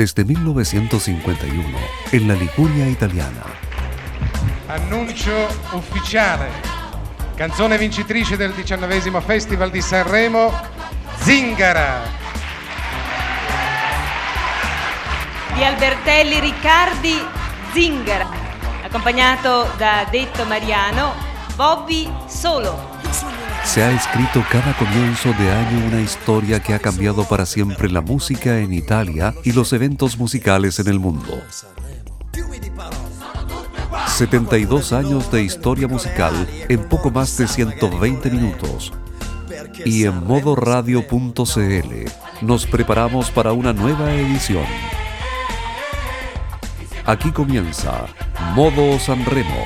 desde 1951 en la Liguria italiana. Annuncio ufficiale. Canzone vincitrice del diciannovesimo Festival di Sanremo, Zingara. Di Albertelli Riccardi, Zingara. Accompagnato da Detto Mariano, Bobby Solo. Se ha escrito cada comienzo de año una historia que ha cambiado para siempre la música en Italia y los eventos musicales en el mundo. 72 años de historia musical en poco más de 120 minutos. Y en modoradio.cl nos preparamos para una nueva edición. Aquí comienza Modo Sanremo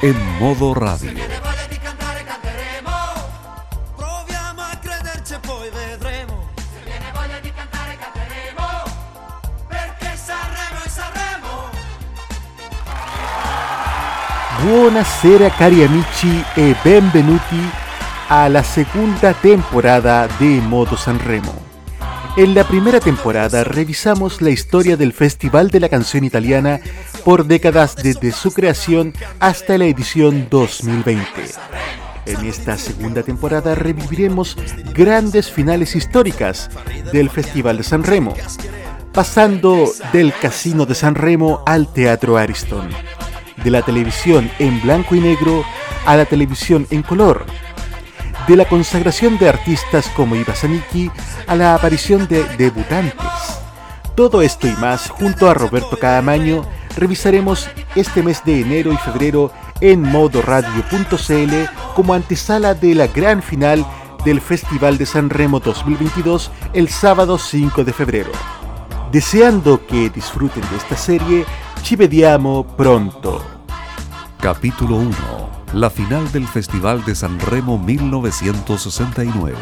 en modo radio. Buonasera cari amici e benvenuti alla seconda temporada de Modo Sanremo. En la primera temporada revisamos la historia del Festival de la Canción Italiana por décadas desde su creación hasta la edición 2020. En esta segunda temporada reviviremos grandes finales históricas del Festival de San Remo, pasando del Casino de San Remo al Teatro Ariston, de la televisión en blanco y negro a la televisión en color, de la consagración de artistas como Iva Zanicki a la aparición de debutantes. Todo esto y más junto a Roberto Caamaño revisaremos este mes de enero y febrero en modoradio.cl como antesala de la gran final del Festival de San Remo 2022 el sábado 5 de febrero. Deseando que disfruten de esta serie, ci vediamo pronto. Capítulo 1. La final del Festival de San Remo 1969.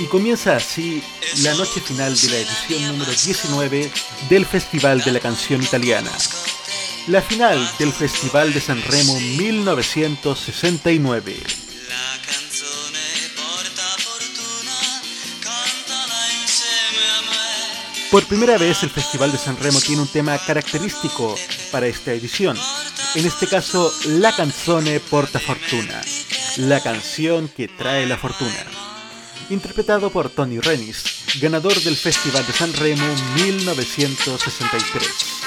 Y comienza así la noche final de la edición número 19 del Festival de la Canción Italiana. La final del Festival de San Remo 1969. Por primera vez el Festival de San Remo tiene un tema característico para esta edición. En este caso, la canzone porta fortuna. La canción que trae la fortuna. Interpretado por Tony Renis, ganador del Festival de San Remo 1963.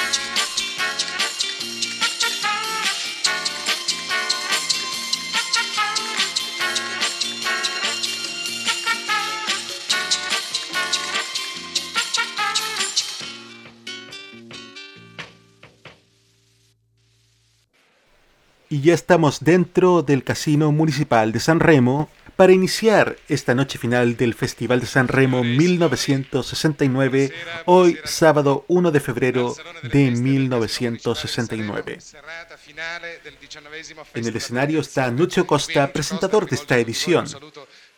Ya estamos dentro del Casino Municipal de San Remo para iniciar esta noche final del Festival de San Remo 1969, hoy sábado 1 de febrero de 1969. En el escenario está Nuccio Costa, presentador de esta edición.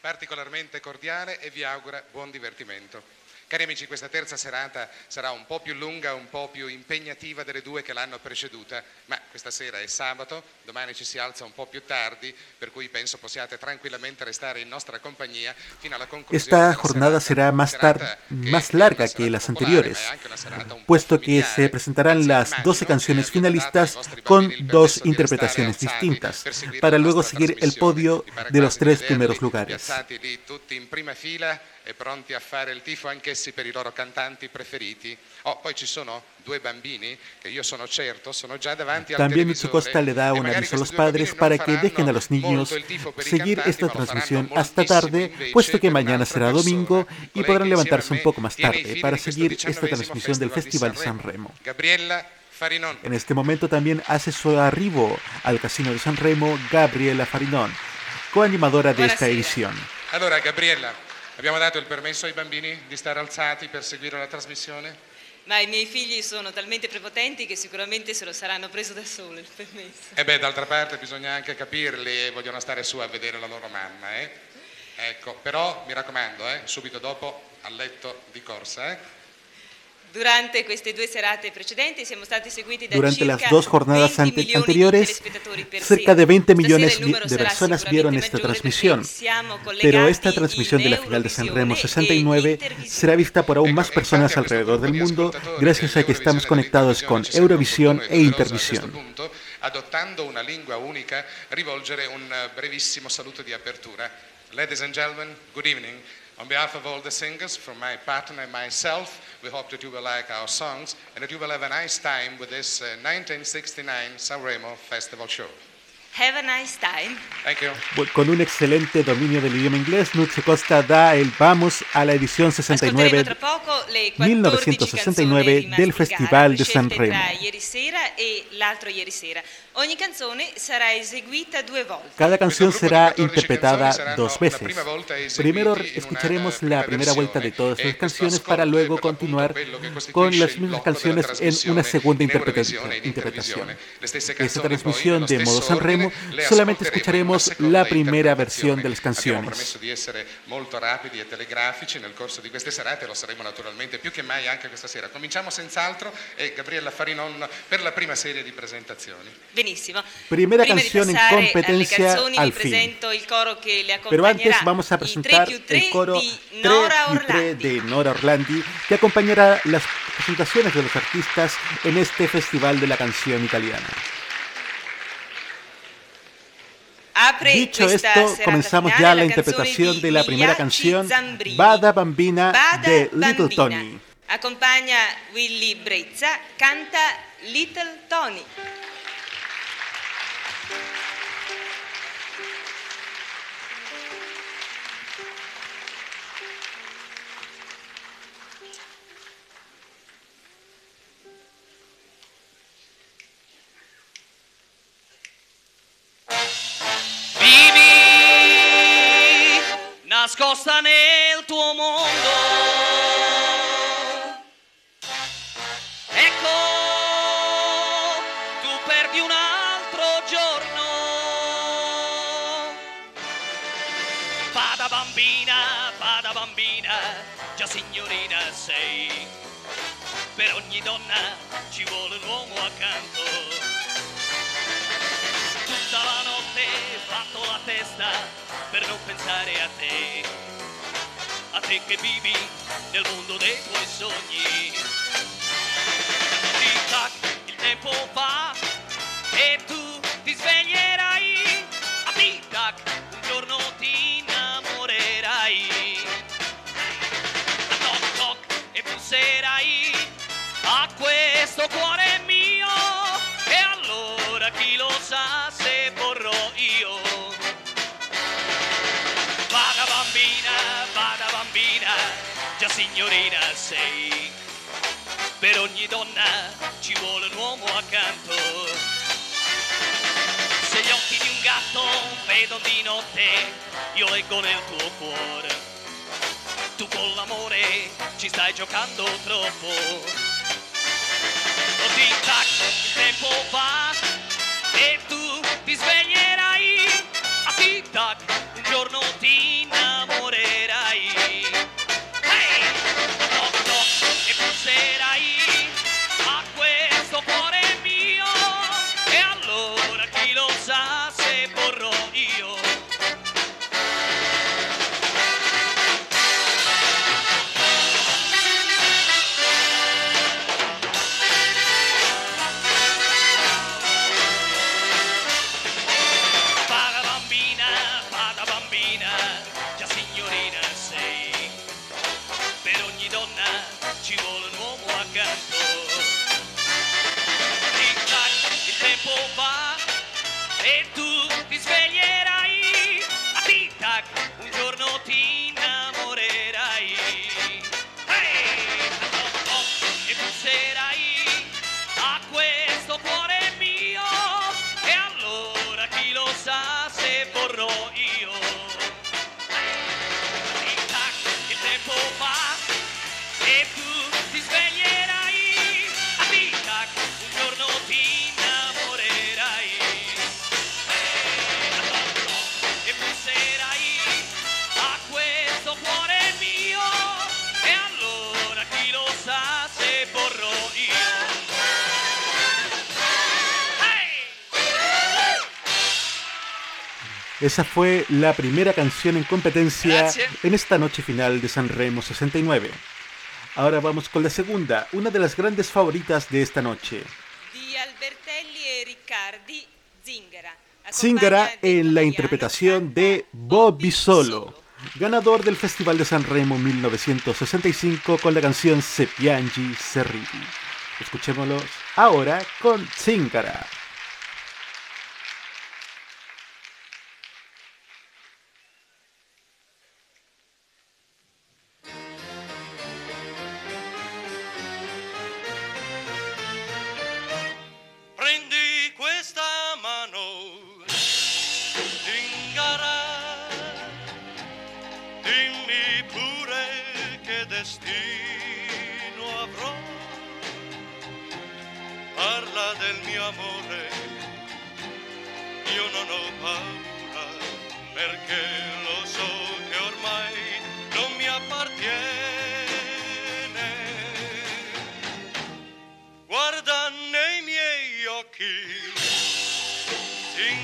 Particolarmente cordiale e vi augura buon divertimento. Cari amici, questa terza serata sarà un po' più lunga, un po' più impegnativa delle due che l'hanno preceduta, ma questa sera è sabato, domani ci si alza un po' più tardi, per cui penso possiate tranquillamente restare in nostra compagnia fino alla conclusione. Esta jornada será más, más larga que las anteriores, puesto que se presentarán las immagino 12 canciones finalistas con dos interpretaciones distintas, para luego seguir el podio de los tres primeros lugares. E pronti a fare il tifo anch'essi per i loro cantanti preferiti. Oh, poi ci sono due bambini che io sono certo sono già davanti al También Mitsu Costa le da e un magari aviso a los padres para que dejen a los niños seguir esta transmisión hasta tarde, puesto que mañana será domingo y podrán levantarse un poco más tarde para seguir esta 19esimo transmisión del Festival de San Remo. En este momento también hace su arribo al Casino de San Remo Gabriela Farinón, coanimadora de esta edición. Allora Gabriella, abbiamo dato il permesso ai bambini di stare alzati per seguire la trasmissione? Ma i miei figli sono talmente prepotenti che sicuramente se lo saranno preso da solo il permesso. E beh, d'altra parte bisogna anche capirli e vogliono stare su a vedere la loro mamma, eh? Ecco, però mi raccomando, eh, subito dopo al letto di corsa, eh? Durante queste due serate precedenti siamo stati seguiti da Durante circa las dos jornadas 20 ante- milioni di anteriores, cerca de 20 Stasera millones de personas vieron esta transmisión. Pero esta transmisión de la in final de San Remo Eurovisione 69 e será vista por aún más personas alrededor del mundo gracias a que estamos conectados con Eurovisión e Intervisión. punto, adottando una lingua unica, rivolgere un eh, brevissimo saluto di apertura. Ladies and gentlemen, good evening. On behalf of all the singers, from my partner and myself, we hope that you will like our songs and that you will have a nice time with this uh, 1969 Sanremo Festival Show. Have a nice time. Thank you. Con un excelente dominio del idioma inglés, Costa da el vamos a la edición Ascolteremo 69 tra poco le 14 1969 canzoni rimaste del Festival de Sanremo. E. Cada canción será gruppo di 14 interpretada dos veces. Primero escucharemos la primera vuelta de todas e las questo canciones para luego continuar con las mismas canciones en una segunda e interpretación. Esta transmisión de modo Sanremo solamente escucharemos la primera versión de las canciones. e. Cominciamo senz'altro e Gabriella Farinon per la prima serie di presentazioni. Benissimo. Primera Prima canción en competencia canzoni, al fin. il coro che le Pero antes vamos a 3 presentar più 3 el coro di 3 Nora y 3 Orlandi. de Nora Orlandi, que acompañará las presentaciones de los artistas en este Festival de la Canción Italiana. Dicho esto, comenzamos ya la interpretación de la primera canción. Bada Bambina de Little. Tony. Accompagna Willy Brezza, canta Little Tony. Nascosta nel tuo mondo. Ecco, tu perdi un altro giorno. Vada bambina, vada bambina, già signorina sei. Per ogni donna ci vuole un uomo accanto tutta la notte batto la testa per non pensare a te, a te che vivi nel mondo dei tuoi sogni. Tic tac, il tempo va e tu ti sveglierai. A tic tac, un giorno ti innamorerai. A toc toc e busserai a questo cuore sei. Per ogni donna ci vuole un uomo accanto. Se gli occhi di un gatto vedono di notte io leggo nel tuo cuore. Tu con l'amore ci stai giocando troppo Esa fue la primera canción en competencia Gracias. en esta noche final de San Remo 69. Ahora vamos con la segunda, una de las grandes favoritas de esta noche. Di Albertelli e Riccardi, Zingara. Zingara en la interpretación de Bobby Solo, ganador del Festival de San Remo 1965 con la canción Se piangi se ridi. Escuchémoslos ahora con Zingara. Sing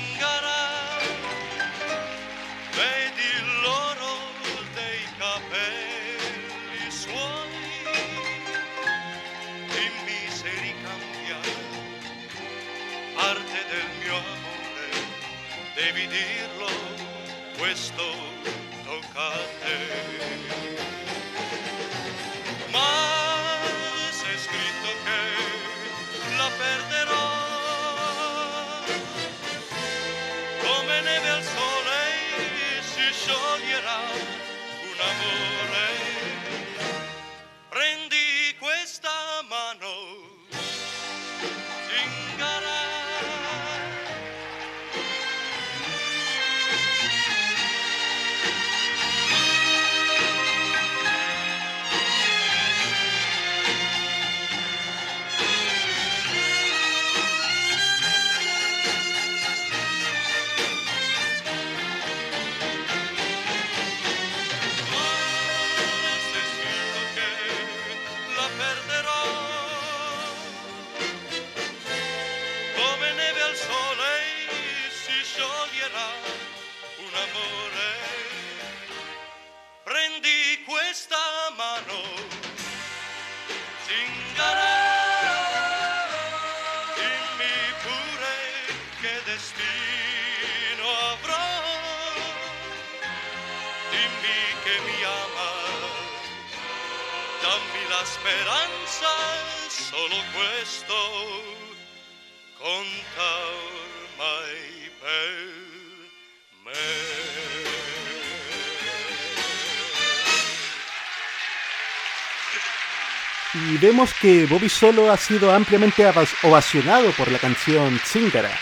vemos que Bobby Solo ha sido ampliamente ovacionado por la canción Zingara.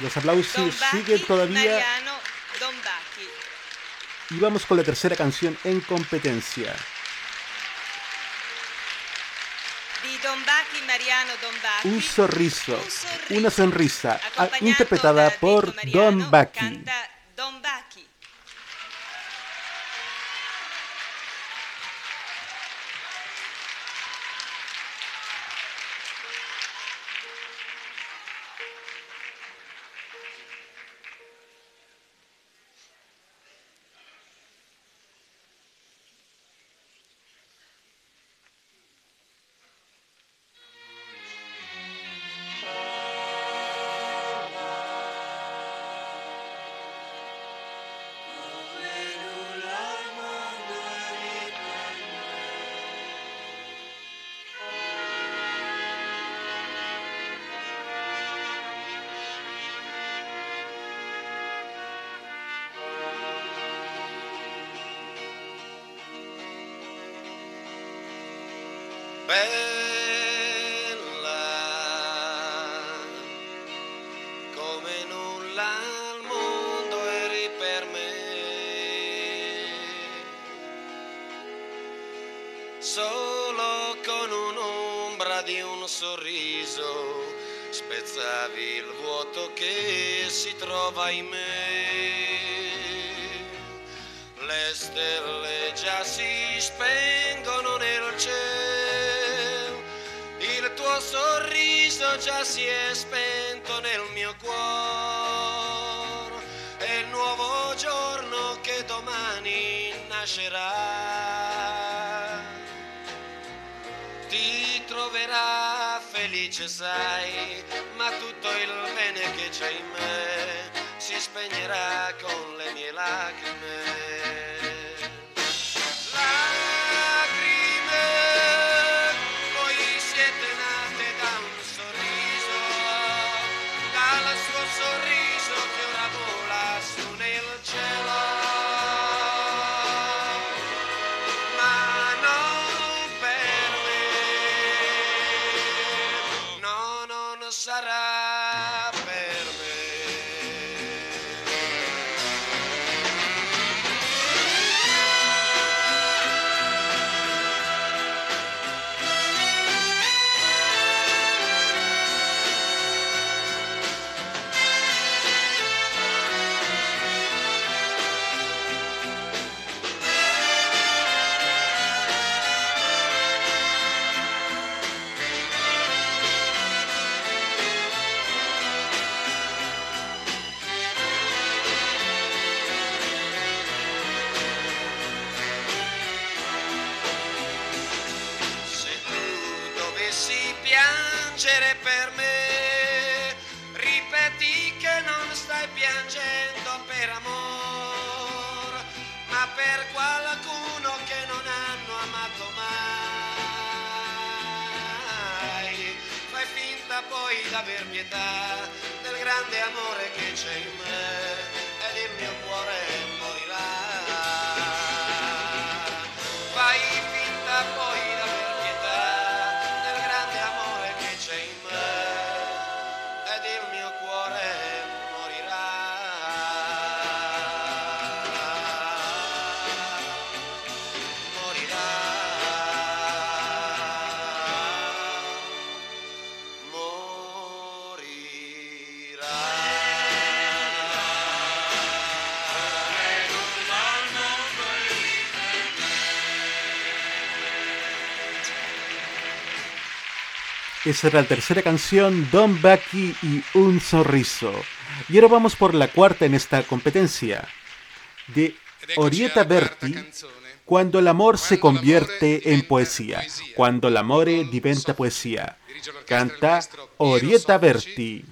Los aplausos siguen todavía y vamos con la tercera canción en competencia. Un sorriso, Un sorriso. una sonrisa, interpretada da por Don Bacchi. Bella piacerà, ti troverà felice sai, ma tutto il bene che c'è in me si spegnerà con le d'aver pietà del grande amore che c'è in Esa era la tercera canción, Don Bucky y Un Sonriso. Y ahora vamos por la cuarta en esta competencia, de Orietta Berti, Cuando el amor se convierte en poesía, cuando el amore diventa poesía. Canta Orietta Berti.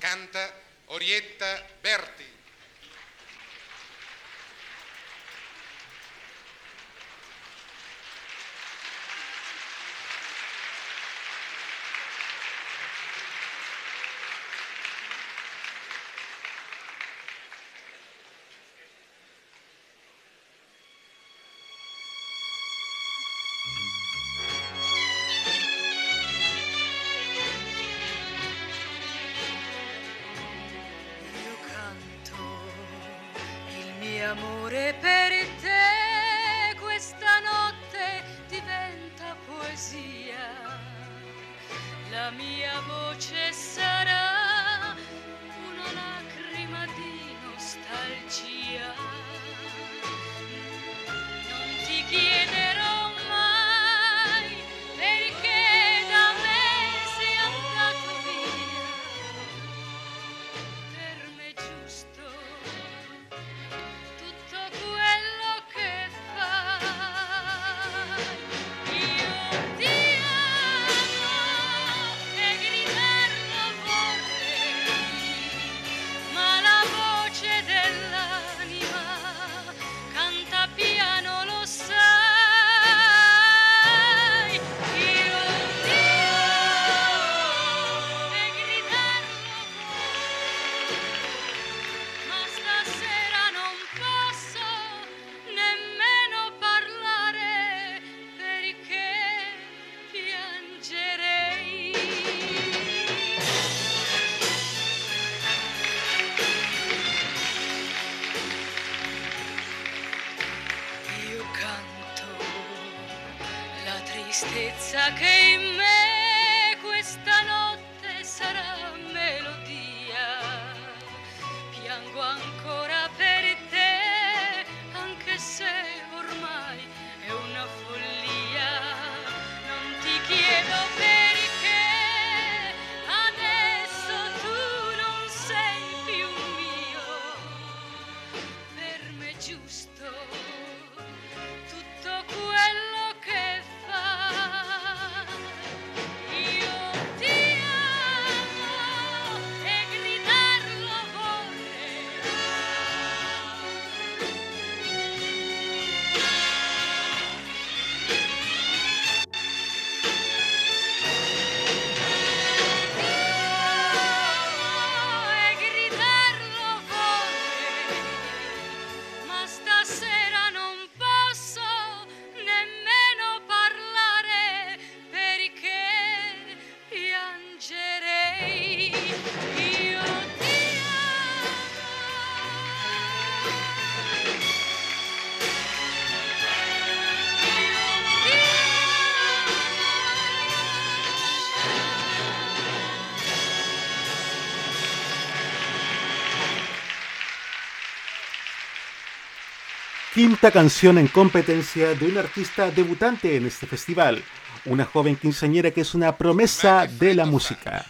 quinta canción en competencia de un artista debutante en este festival, una joven quinceañera que es una promesa de la música.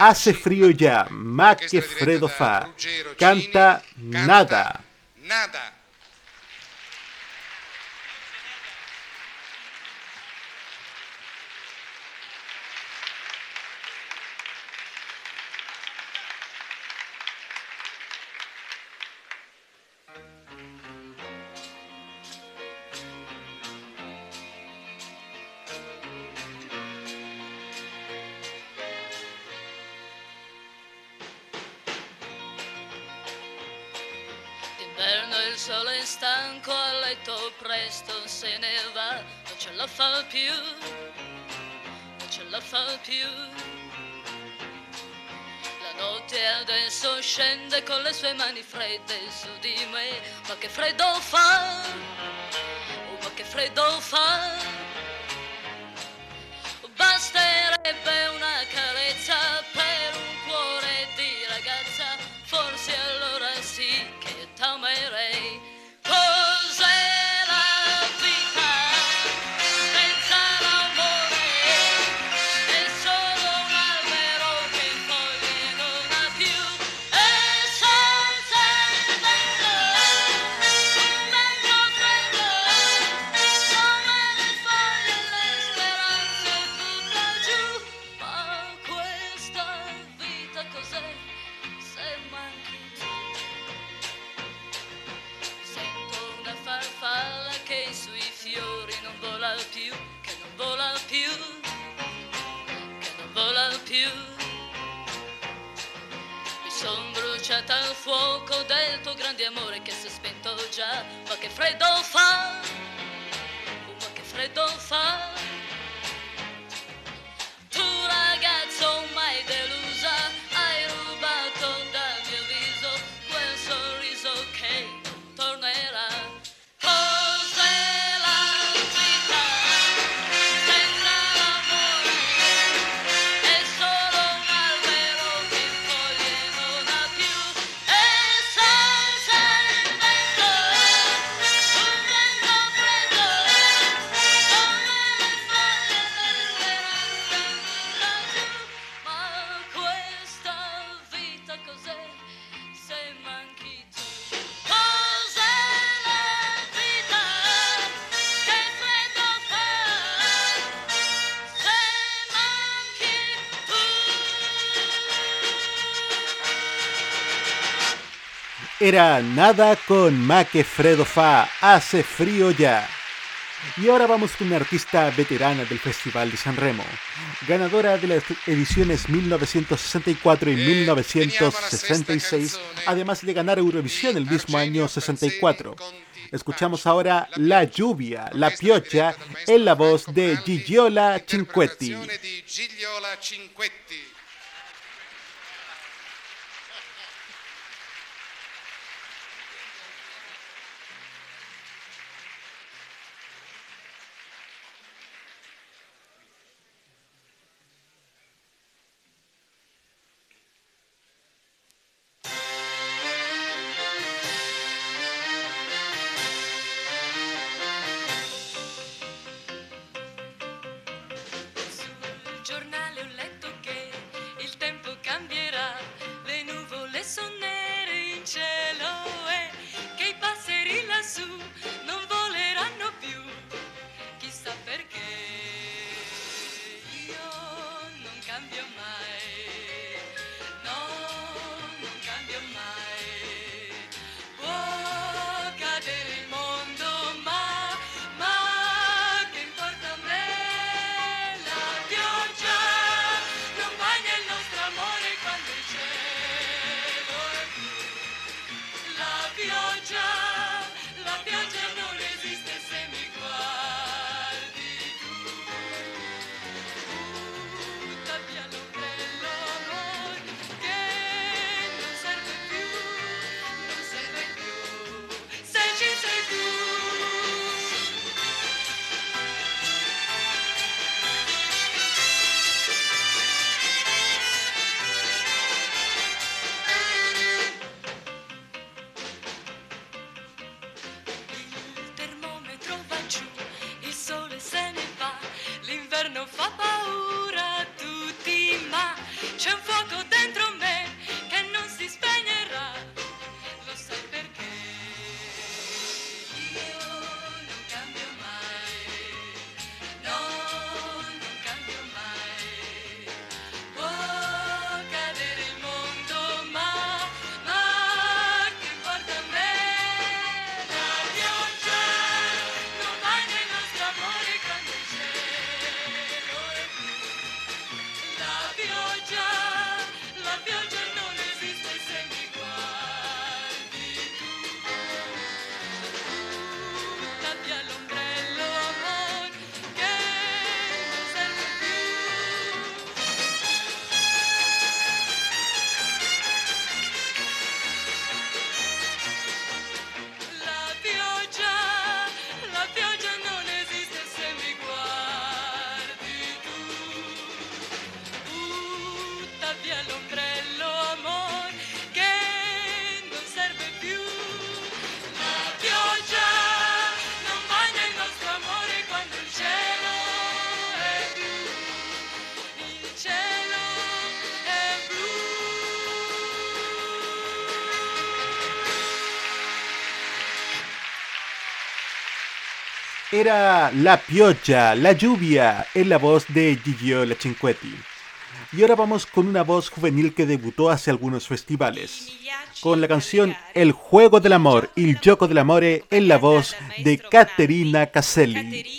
Hace frío ya, ma che freddo fa, canta nada. Freudolfa era Nada con Maquefredo Fa, Hace Frío Ya. Y ahora vamos con una artista veterana del Festival de San Remo, ganadora de las ediciones 1964 y 1966, además de ganar Eurovisión el mismo año 64. Escuchamos ahora La Lluvia, La Piocha, en la voz de Gigiola Cinquetti. era La Piocha, La Lluvia, en la voz de Gigio Lacinquetti. Y ahora vamos con una voz juvenil que debutó hace algunos festivales, con la canción El Juego del Amor y el Gioco del Amore en la voz de Caterina Caselli.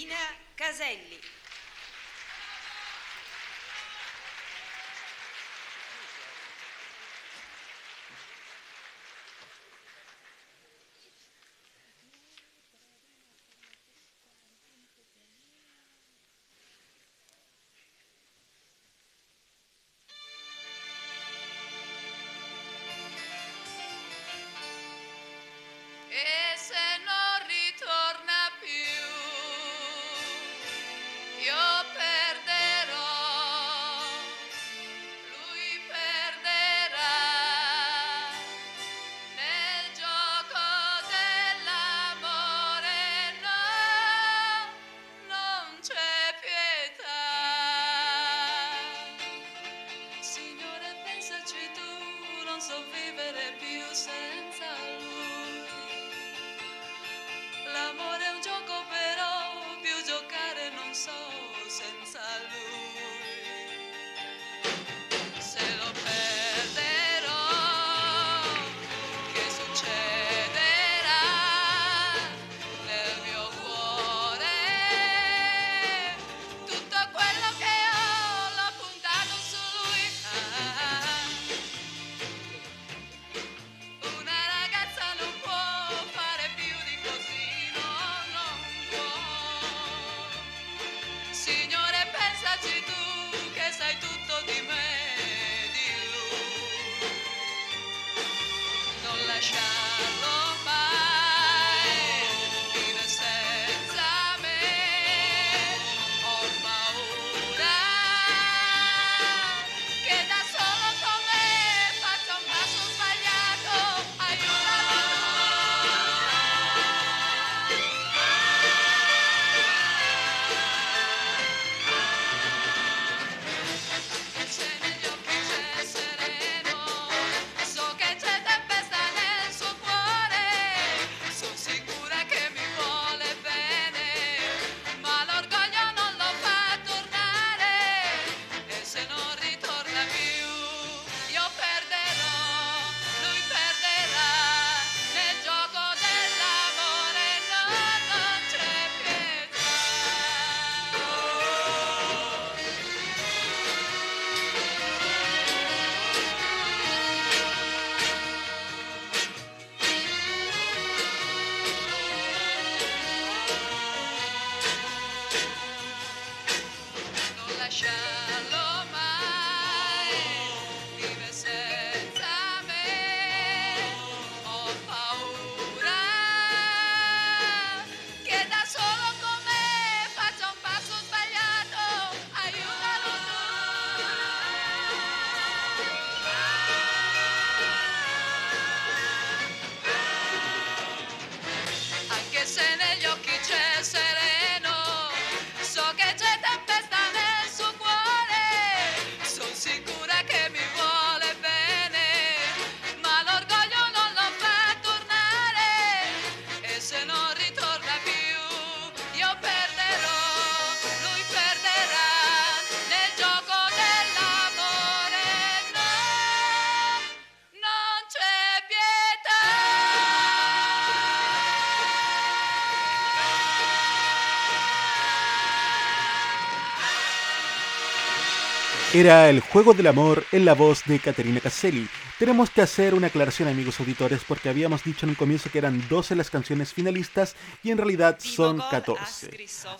Era El Juego del Amor en la voz de Caterina Caselli. Tenemos que hacer una aclaración amigos auditores porque habíamos dicho en un comienzo que eran 12 las canciones finalistas y en realidad son 14.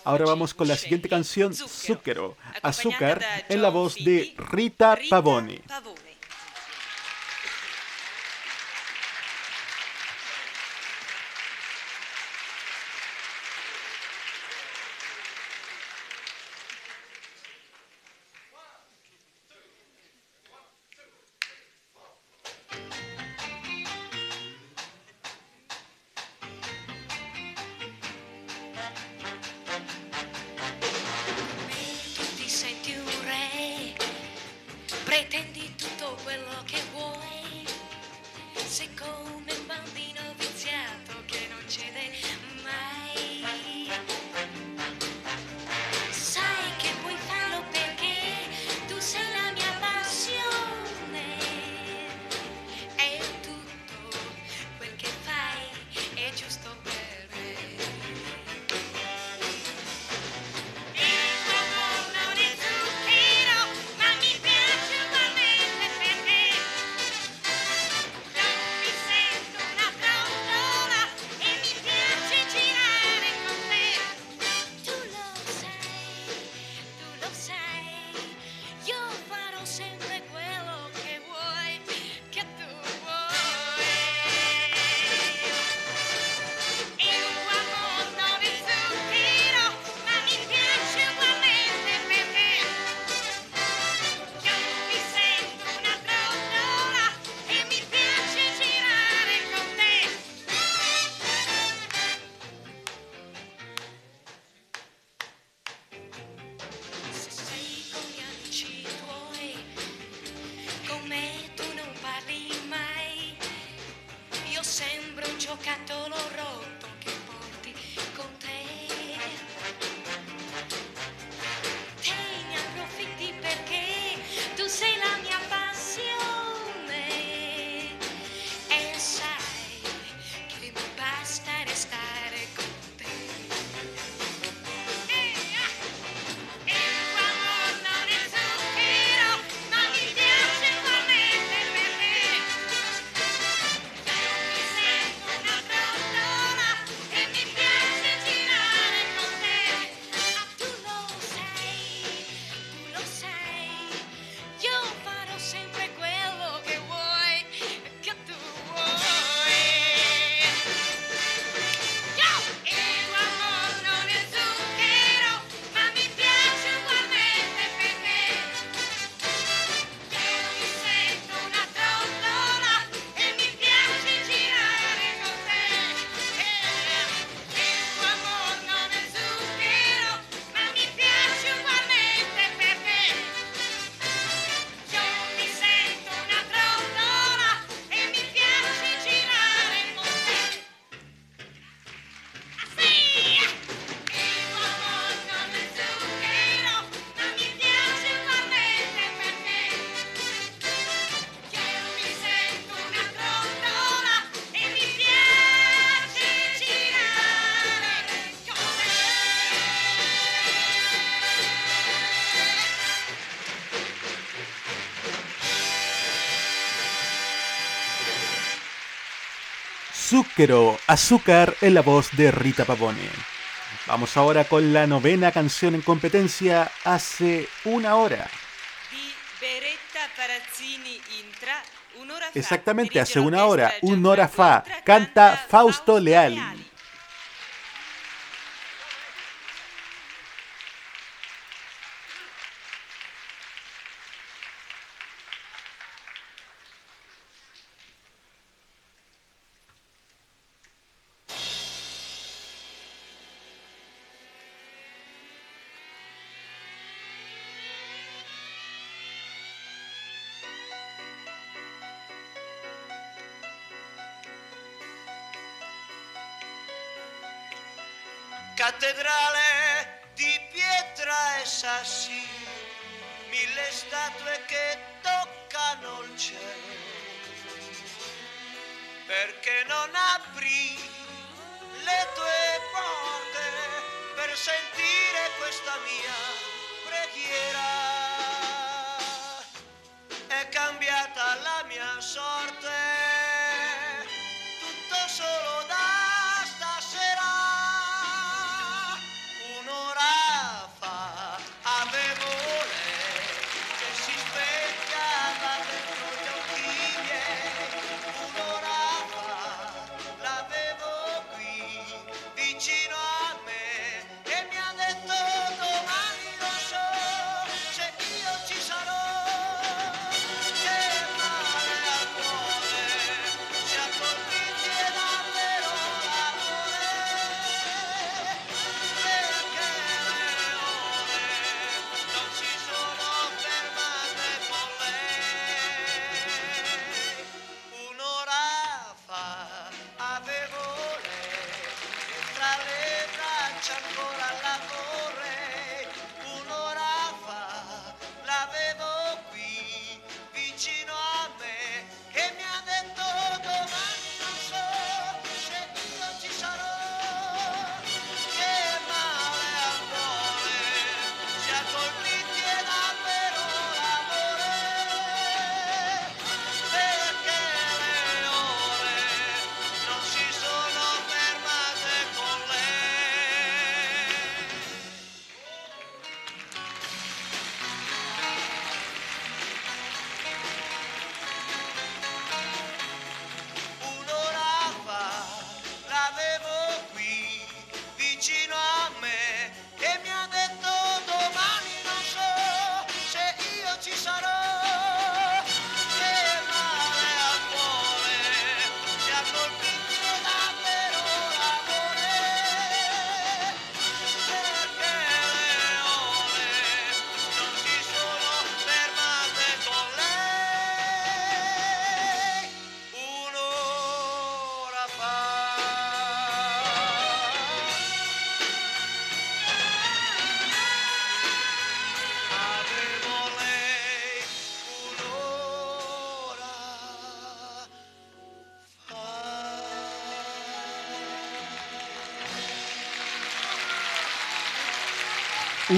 Ahora vamos con la siguiente canción, Zucchero, Azúcar, en la voz de Rita Pavone. giocattolo Azúcar en la voz de Rita Pavone. Vamos ahora con la novena canción en competencia hace una hora. Exactamente, hace una hora, un hora fa, canta Fausto Leali.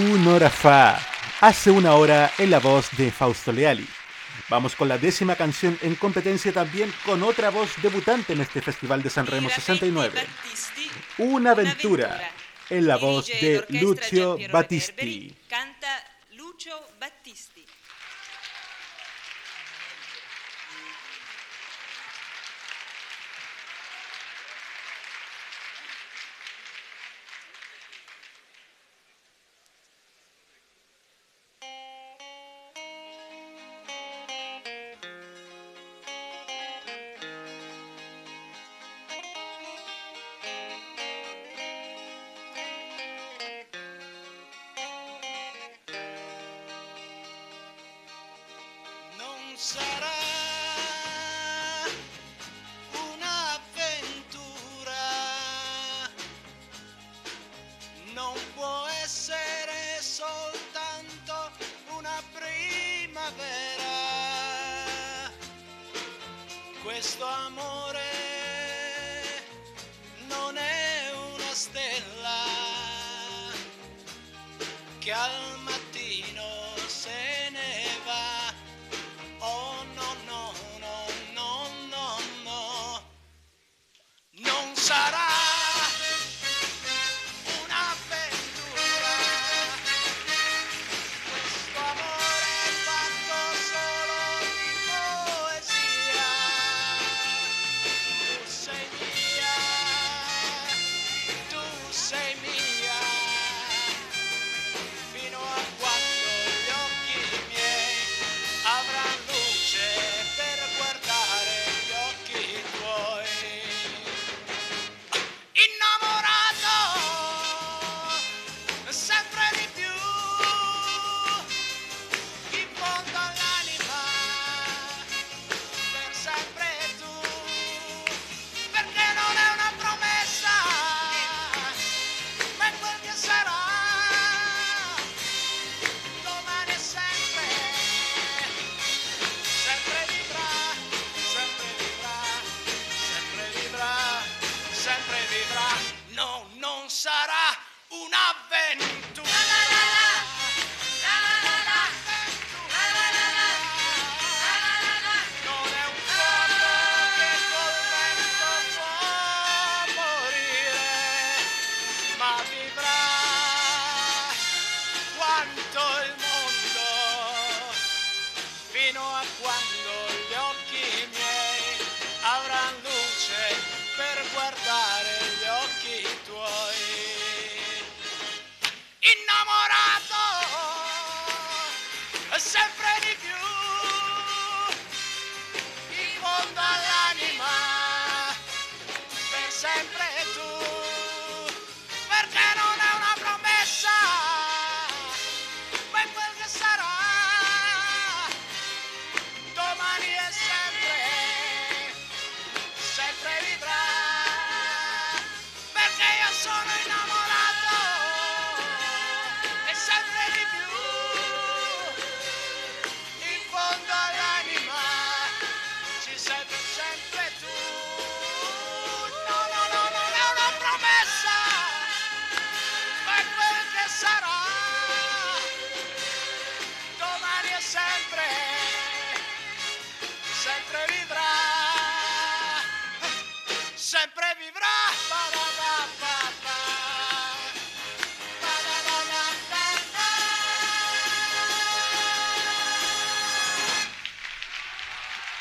Unórafa. Hace una hora en la voz de Fausto Leali. Vamos con la décima canción en competencia también con otra voz debutante en este Festival de San Remo 69. Una aventura en la voz de Lucio Battisti.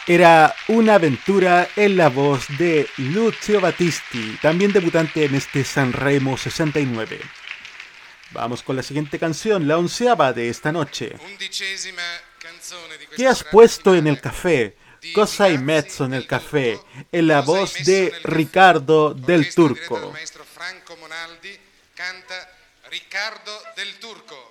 era Una aventura en la voz de Lucio Battisti, también debutante en este Sanremo 69. Vamos con la siguiente canción, la onceava de esta noche. ¿Qué has puesto en el café? Cosa y mezzo en el café, en la voz de Ricardo del Turco. Ricardo del Turco.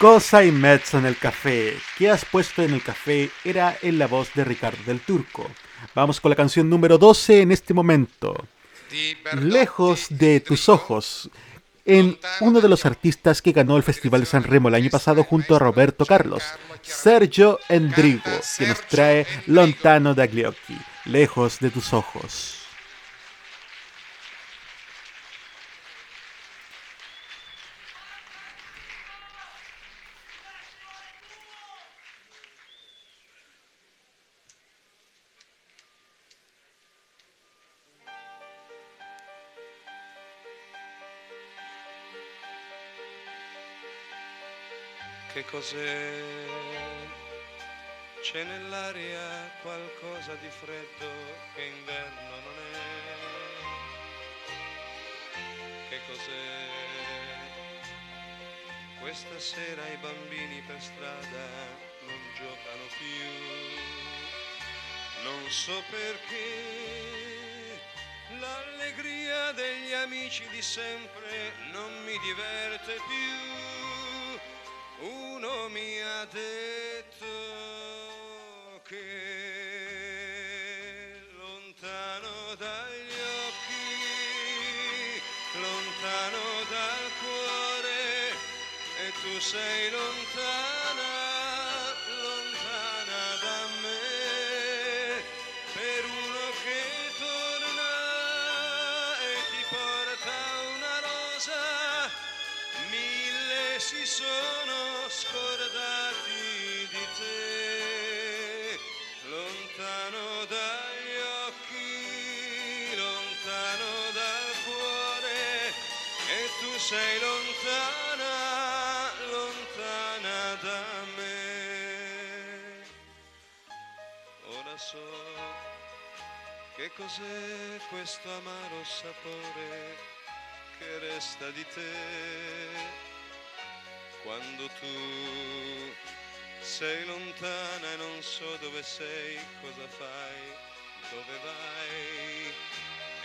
Cosa y mezzo en el café. ¿Qué has puesto en el café? Era en la voz de Ricardo del Turco. Vamos con la canción número 12 en este momento. Lejos de tus ojos. En uno de los artistas que ganó el Festival de San Remo el año pasado junto a Roberto Carlos, Sergio Endrigo, que nos trae Lontano dagli occhi, Lejos de tus ojos. Che cos'è? C'è nell'aria qualcosa di freddo che inverno non è. Che cos'è? Questa sera i bambini per strada non giocano più. Non so perché l'allegria degli amici di sempre non mi diverte più. sei lontana, lontana da me, per uno che torna e ti porta una rosa, mille si sono scordati di te, lontano dagli occhi, lontano dal cuore, e tu sei lontana. Cos'è questo amaro sapore che resta di te? Quando tu sei lontana e non so dove sei, cosa fai, dove vai?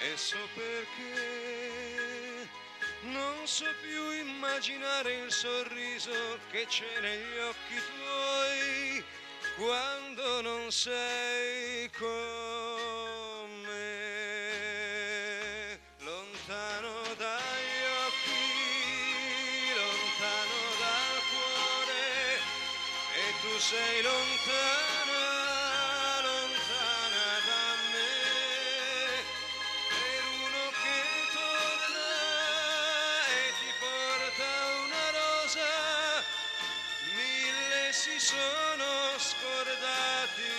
E so perché. Non so più immaginare il sorriso che c'è negli occhi tuoi quando non sei con sei lontana, lontana da me. Per uno che torna e ti porta una rosa, mille si sono scordati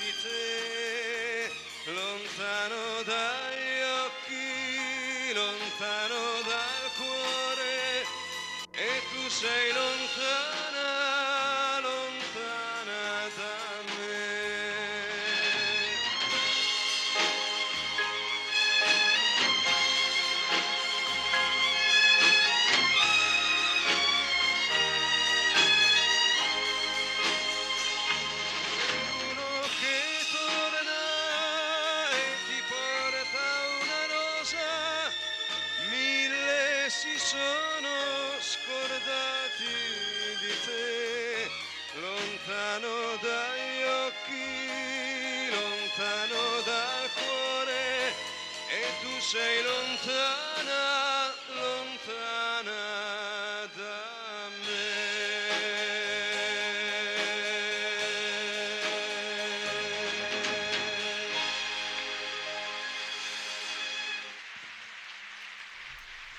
di te, lontano dagli occhi, lontano dal cuore, e tu sei lontana,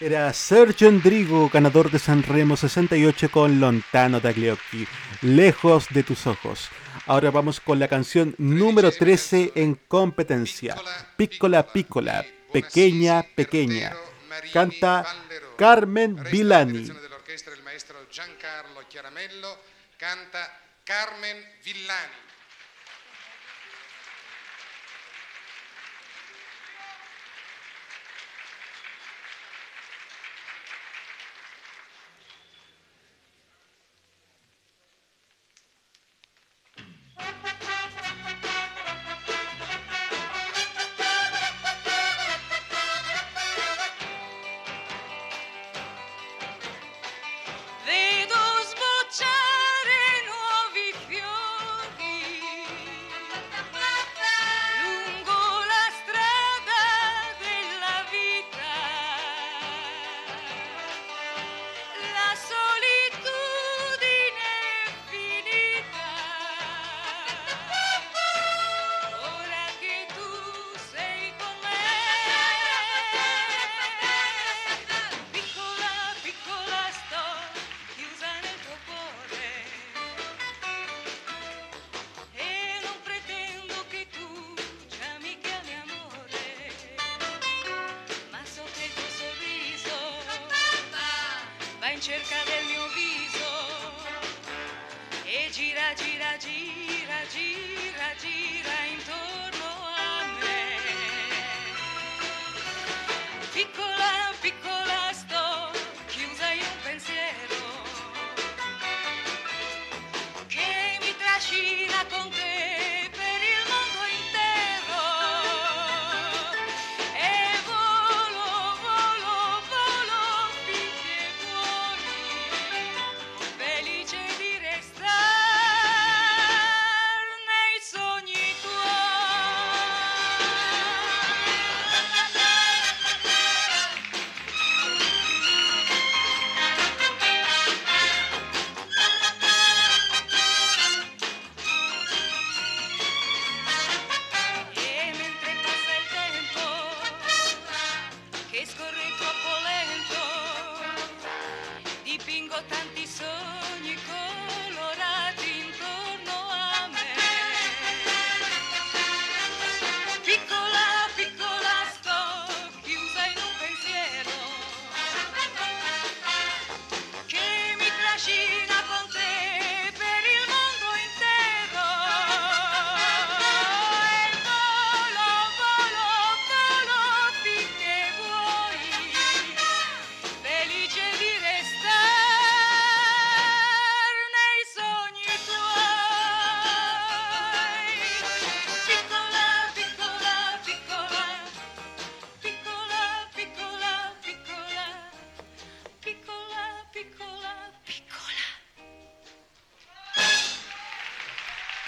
Era Sergio Endrigo, ganador de Sanremo 68 con Lontano Tagliocchi, Lejos de tus ojos. Ahora vamos con la canción número 13 en competencia, Piccola Piccola, Pequeña Pequeña. Canta Carmen Villani.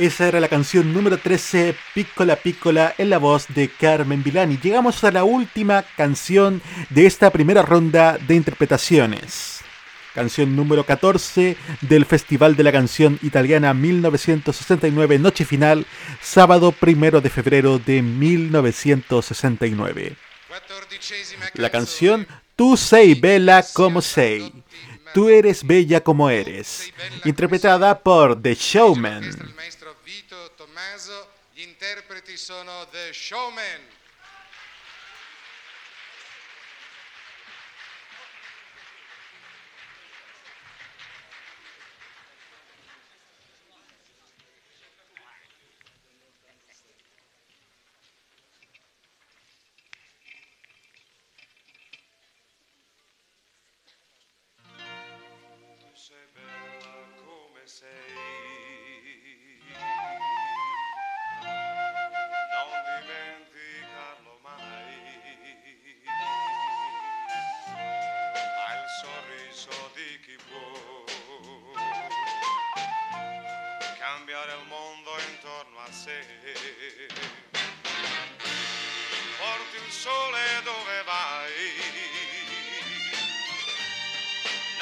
Esa era la canción número 13, Piccola Piccola, en la voz de Carmen Vilani. Llegamos a la última canción de esta primera ronda de interpretaciones. Canción número 14 del Festival de la Canción Italiana 1969, Noche Final, sábado primero de febrero de 1969. La canción Tu sei bella como sei. Tú eres bella como eres. Interpretada por The Showman. Tommaso, gli interpreti sono The Showman.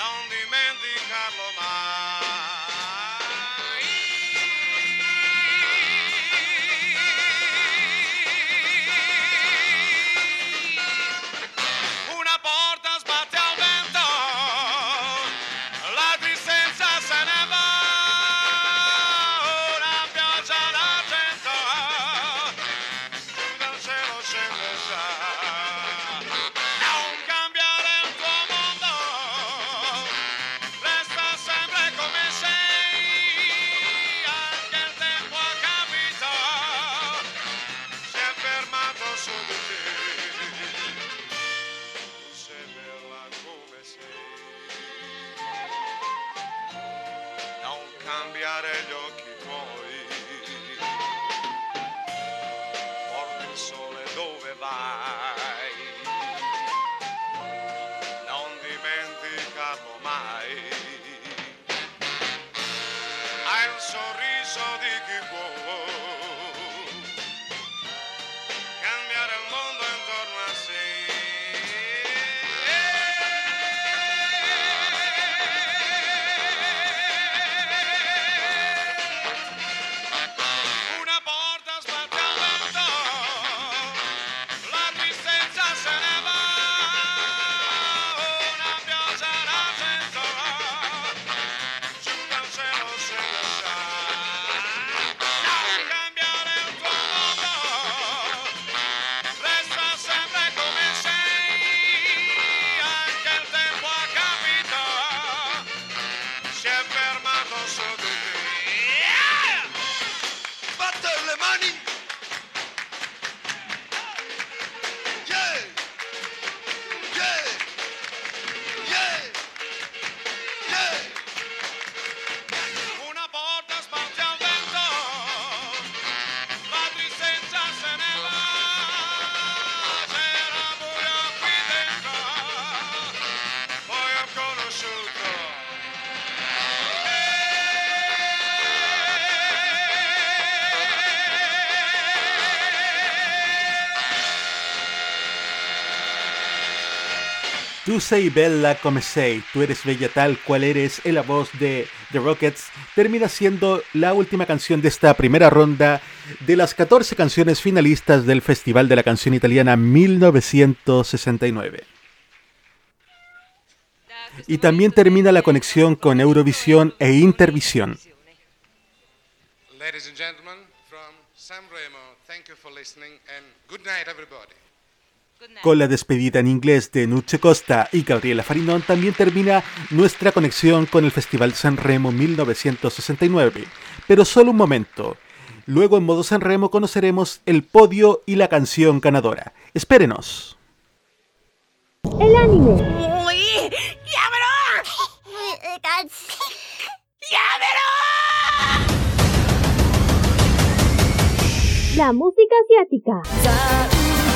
Non dimenticarlo mai. Tu sei bella come sei, tú eres bella tal cual eres, en la voz de The Rockets, termina siendo la última canción de esta primera ronda de las 14 canciones finalistas del Festival de la Canción Italiana 1969. Y también termina la conexión con Eurovisión e Intervisión. Ladies and gentlemen, from Sanremo, thank you for listening and good night, everybody. Con la despedida en inglés de Nuche Costa y Gabriela Farinón también termina nuestra conexión con el Festival San Remo 1969. Pero solo un momento. Luego en modo San Remo conoceremos el podio y la canción ganadora. Espérenos. El anime, Uy, la música asiática,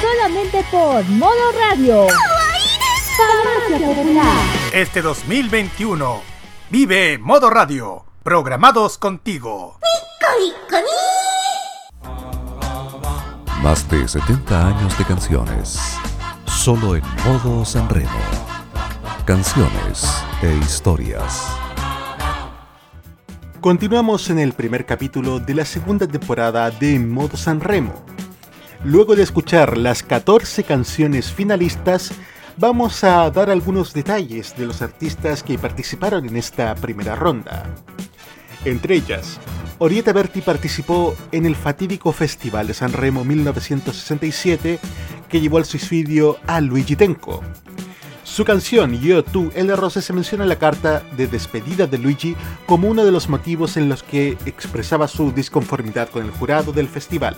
Solamente por Modo Radio. Farmacia Popular. Este 2021, vive Modo Radio, programados contigo. Más de 70 años de canciones. Solo en modo Sanremo. Canciones e historias. Continuamos en el primer capítulo de la segunda temporada de Modo San Remo. Luego de escuchar las 14 canciones finalistas, vamos a dar algunos detalles de los artistas que participaron en esta primera ronda. Entre ellas, Orieta Berti participó en el fatídico Festival de San Remo 1967 que llevó al suicidio a Luigi Tenco. Su canción Yo, tú, el de Rose se menciona en la carta de despedida de Luigi como uno de los motivos en los que expresaba su disconformidad con el jurado del festival.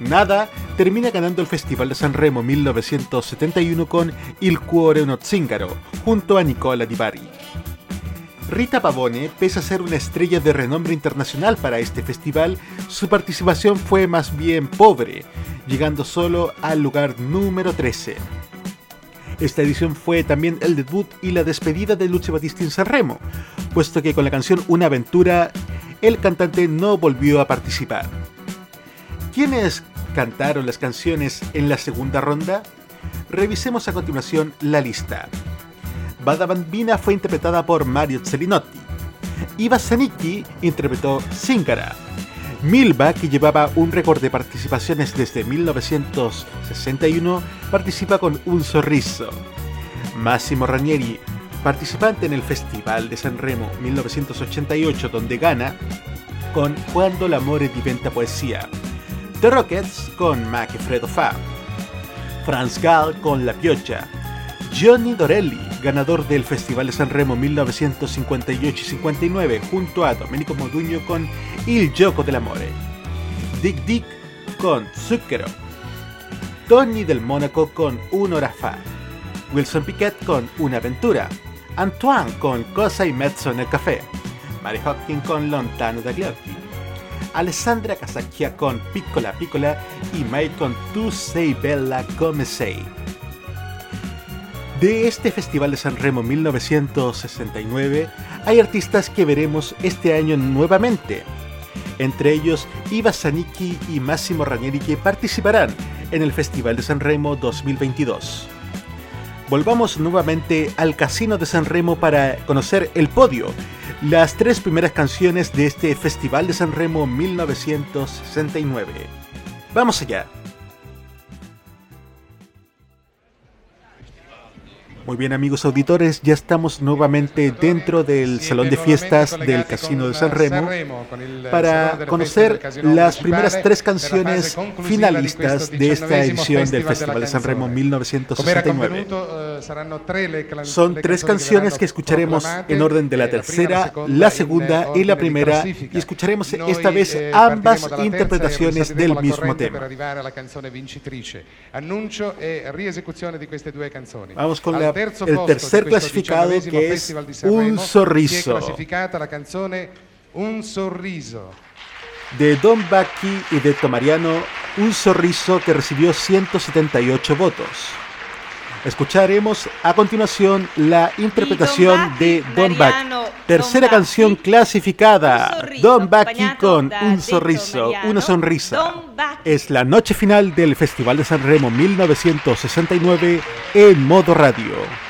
Nada termina ganando el Festival de San Remo 1971 con Il cuore uno zingaro, junto a Nicola Di Bari. Rita Pavone, pese a ser una estrella de renombre internacional para este festival, su participación fue más bien pobre, llegando solo al lugar número 13. Esta edición fue también el debut y la despedida de Lucio Battisti en Sanremo, puesto que con la canción Una aventura, el cantante no volvió a participar. ¿Quiénes cantaron las canciones en la segunda ronda? Revisemos a continuación la lista. Bada Bambina fue interpretada por Mario Celinotti. Iva Zanicki interpretó Zingara. Milva, que llevaba un récord de participaciones desde 1961, participa con Un Sorriso. Massimo Ranieri, participante en el Festival de San Remo 1988, donde gana con Cuando l'amore diventa poesía. The Rockets con Mac e Fredo Fa. Franz Gall con La Piocha. Johnny Dorelli, ganador del Festival de San Remo 1958 y 59, junto a Domenico Modugno con Il gioco dell'amore. Dick Dick con Zucchero. Tony del Mónaco con Un hora fa. Wilson Piquet con Una aventura. Antoine con Cosa y mezzo nel café. Mary Hopkins con Lontano da. Alessandra Casacchia con Piccola Piccola y May con Tu sei bella come sei. De este Festival de San Remo 1969 hay artistas que veremos este año nuevamente. Entre ellos Iva Zanicki y Massimo Ranieri que participarán en el Festival de San Remo 2022. Volvamos nuevamente al Casino de San Remo para conocer el podio, las tres primeras canciones de este Festival de San Remo 1969. Vamos allá. Muy bien amigos auditores, ya estamos nuevamente dentro del salón de fiestas del Casino de San Remo para conocer las primeras tres canciones finalistas de esta edición del Festival de San Remo 1969. Son tres canciones que escucharemos en orden de la tercera, la segunda y la primera y escucharemos esta vez ambas interpretaciones del mismo tema. E. Vamos con la- el tercer clasificado, che è Un Sorriso. Si è classificata la canzone Un sorriso. De Don Bacchi y de Tomariano, un sorriso que recibió 178 votos. Escucharemos a continuación la interpretación de Don Bacchi. Tercera Don canción clasificada. Don acompañado con un sorriso, una sonrisa. Es la noche final del Festival de San Remo 1969 en modo radio.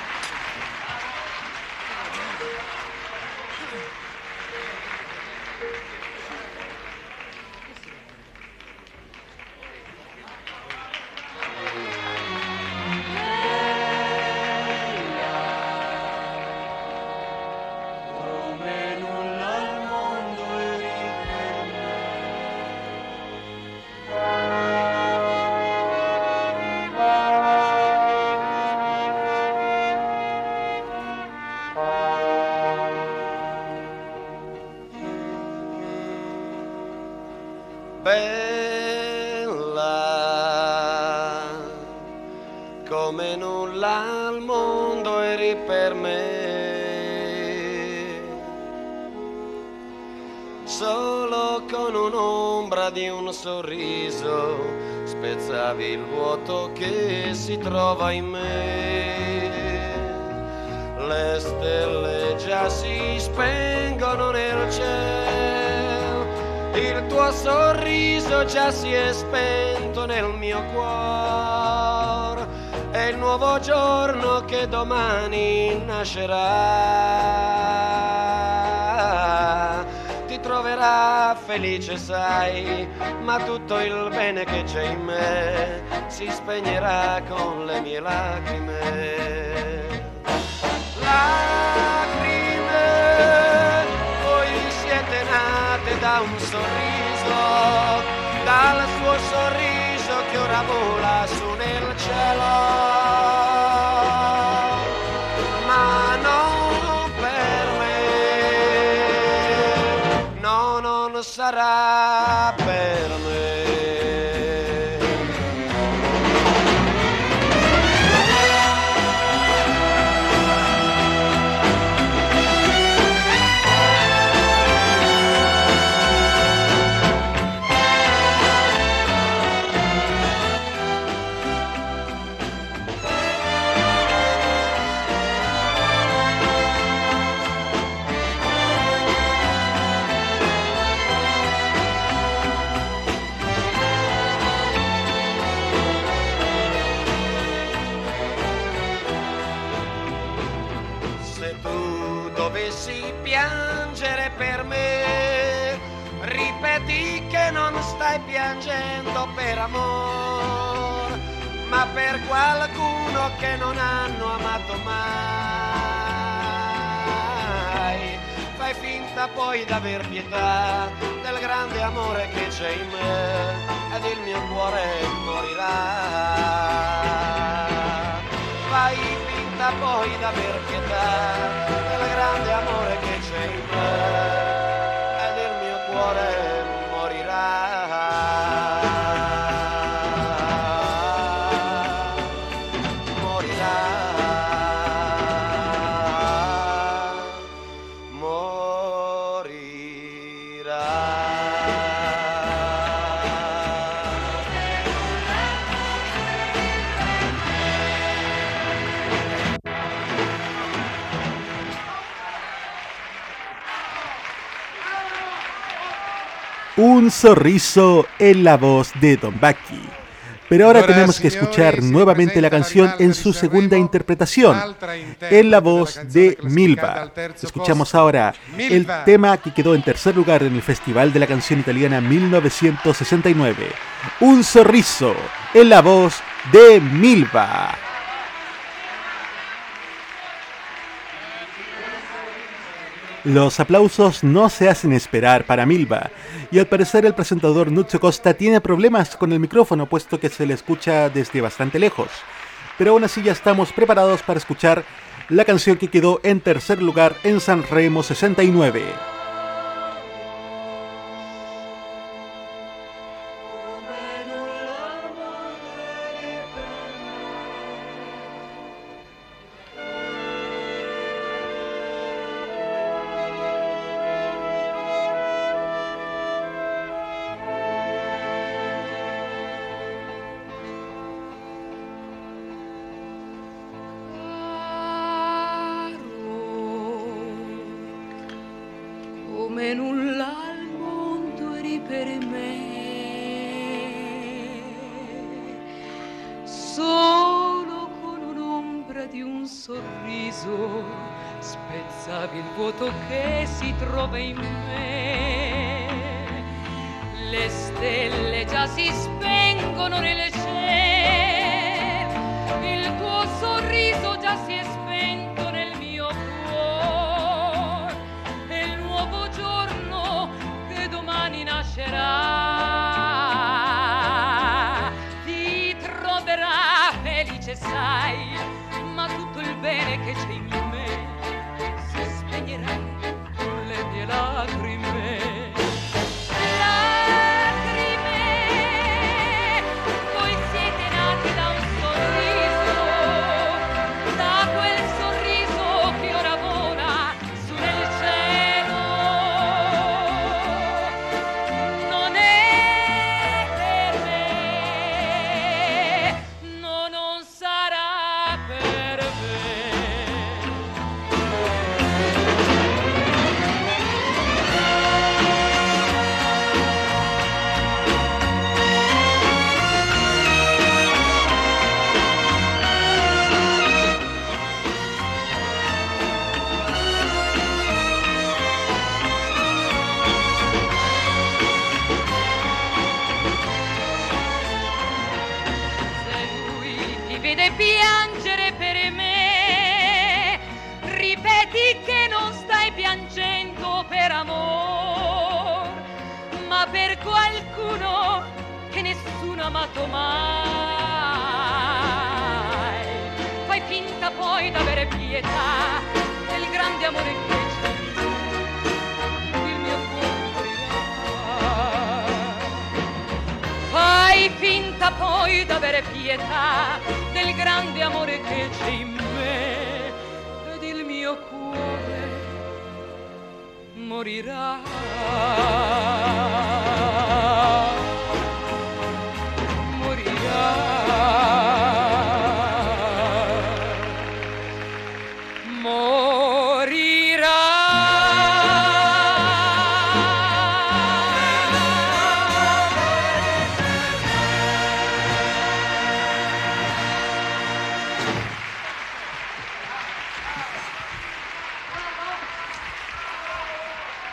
Sorriso spezzavi il vuoto che si trova in me. Le stelle già si spengono nel cielo, il tuo sorriso già si è spento nel mio cuore. È il nuovo giorno che domani nascerà. Ti troverà felice, sai, ma tutto il bene che c'è in me si spegnerà con le mie lacrime lacrime, voi siete nate da un sorriso, dal suo sorriso che ora vola su nel cielo. Qualcuno che non hanno amato mai. Fai finta poi d'aver pietà del grande amore che c'è in me ed il mio cuore morirà. Fai finta poi d'aver pietà del grande amore che c'è in me ed il mio cuore morirà. Un sorriso en la voz de Don Bucky. Pero ahora tenemos que escuchar nuevamente la canción en su segunda interpretación, en la voz de Milva. Escuchamos ahora el tema que quedó en tercer lugar en el Festival de la Canción Italiana 1969. Un sorriso en la voz de Milva. Los aplausos no se hacen esperar para Milva, y al parecer el presentador Nucho Costa tiene problemas con el micrófono puesto que se le escucha desde bastante lejos. Pero aún así ya estamos preparados para escuchar la canción que quedó en tercer lugar en San Remo 69.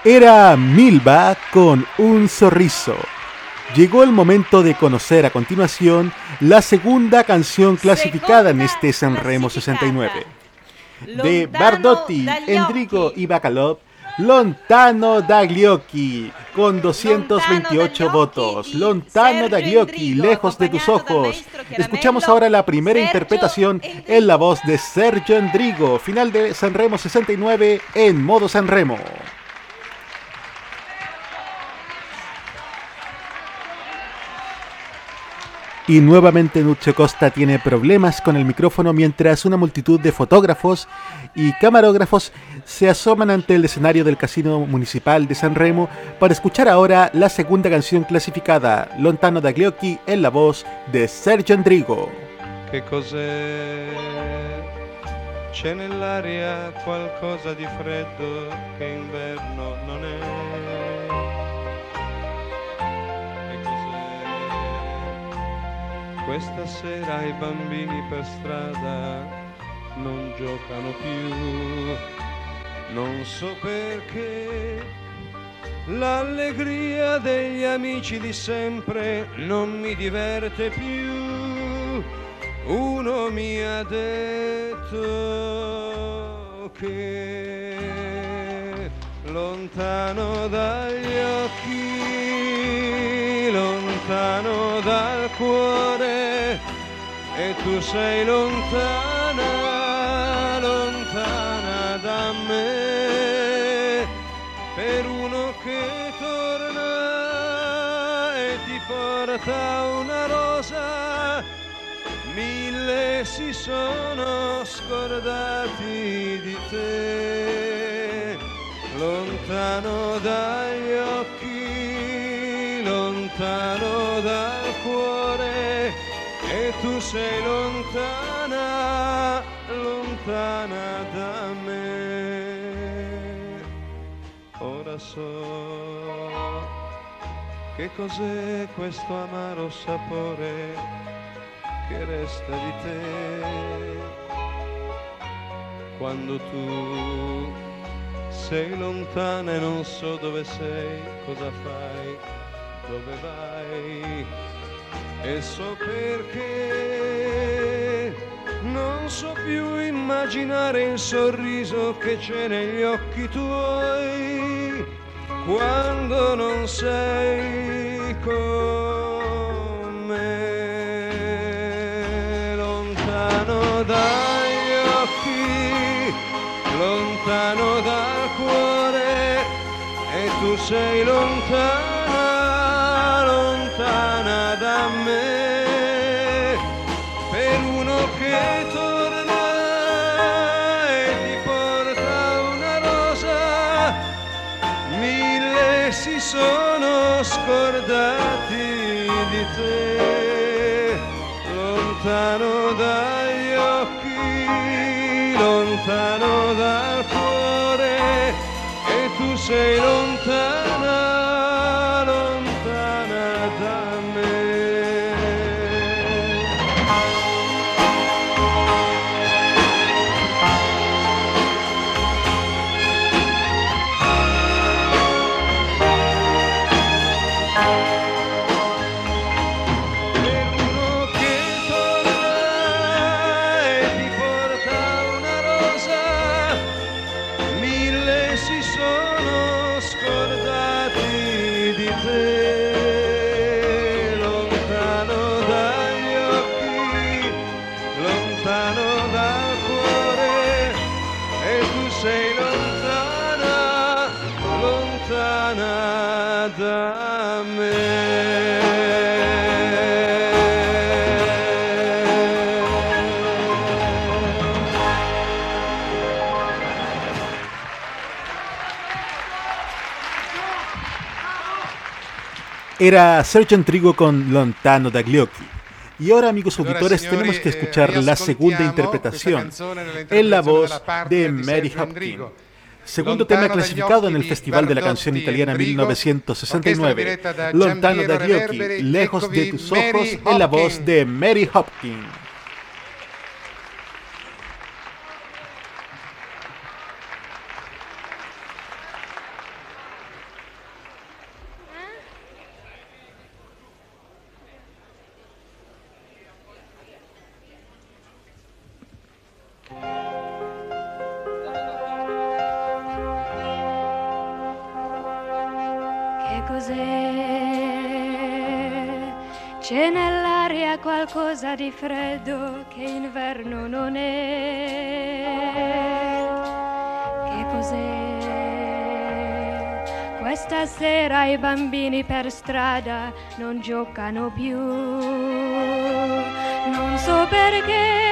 Era Milva con un sorriso. Llegó el momento de conocer a continuación la segunda canción clasificada en este Sanremo 69. De Bardotti, Endrigo y Bacalov, Lontano dagli occhi, con 228 votos. Lontano dagli occhi, lejos de tus ojos. Escuchamos ahora la primera interpretación en la voz de Sergio Endrigo, final de Sanremo 69 en modo Sanremo. Y nuevamente Nucho Costa tiene problemas con el micrófono mientras una multitud de fotógrafos y camarógrafos se asoman ante el escenario del Casino Municipal de San Remo para escuchar ahora la segunda canción clasificada, Lontano da Gliocchi, en la voz de Sergio Endrigo. Che cos'è? C'è nell'aria qualcosa di freddo che inverno Questa sera i bambini per strada non giocano più. Non so perché. L'allegria degli amici di sempre non mi diverte più. Uno mi ha detto che lontano dagli occhi, lontano dal cuore, e tu sei lontana, lontana da me, per uno che torna e ti porta una rosa mille si sono scordati di te, lontano dagli occhi, lontano dal cuore, e tu sei lontana, lontana da me. Ora so che cos'è questo amaro sapore che resta di te quando tu sei lontana e non so dove sei, cosa fai, dove vai? E so perché. Non so più immaginare il sorriso che c'è negli occhi tuoi quando non sei con me. Lontano dagli occhi lontano dal cuore e tu sei lontana lontano dagli occhi, lontano dal cuore, e tu sei lontana, Era Sergio Trigo con Lontano da Gliocchi. Y ahora, amigos auditores, tenemos que eh, escuchar la segunda interpretación en la voz de Mary Sergio Hopkins. Segundo tema clasificado en el Festival de la Canción Italiana Endrigo, 1969. orchestra diretta da Lontano da Reverberi, lejos de tus ojos, en la voz de Mary Hopkins. Di freddo che inverno non è. Che cos'è? Questa sera i bambini per strada non giocano più. Non so perché.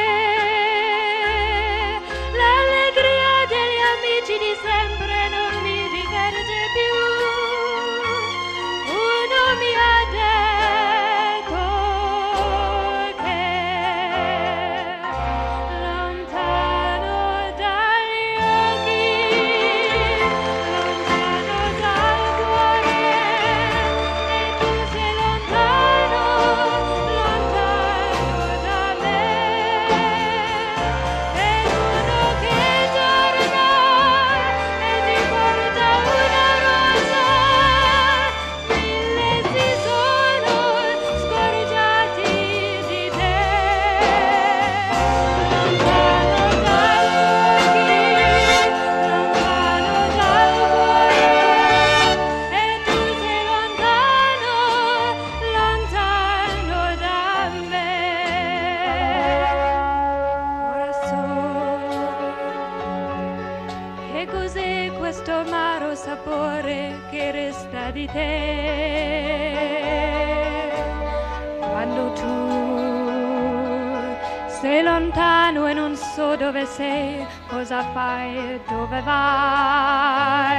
Sei, cosa fai, dove vai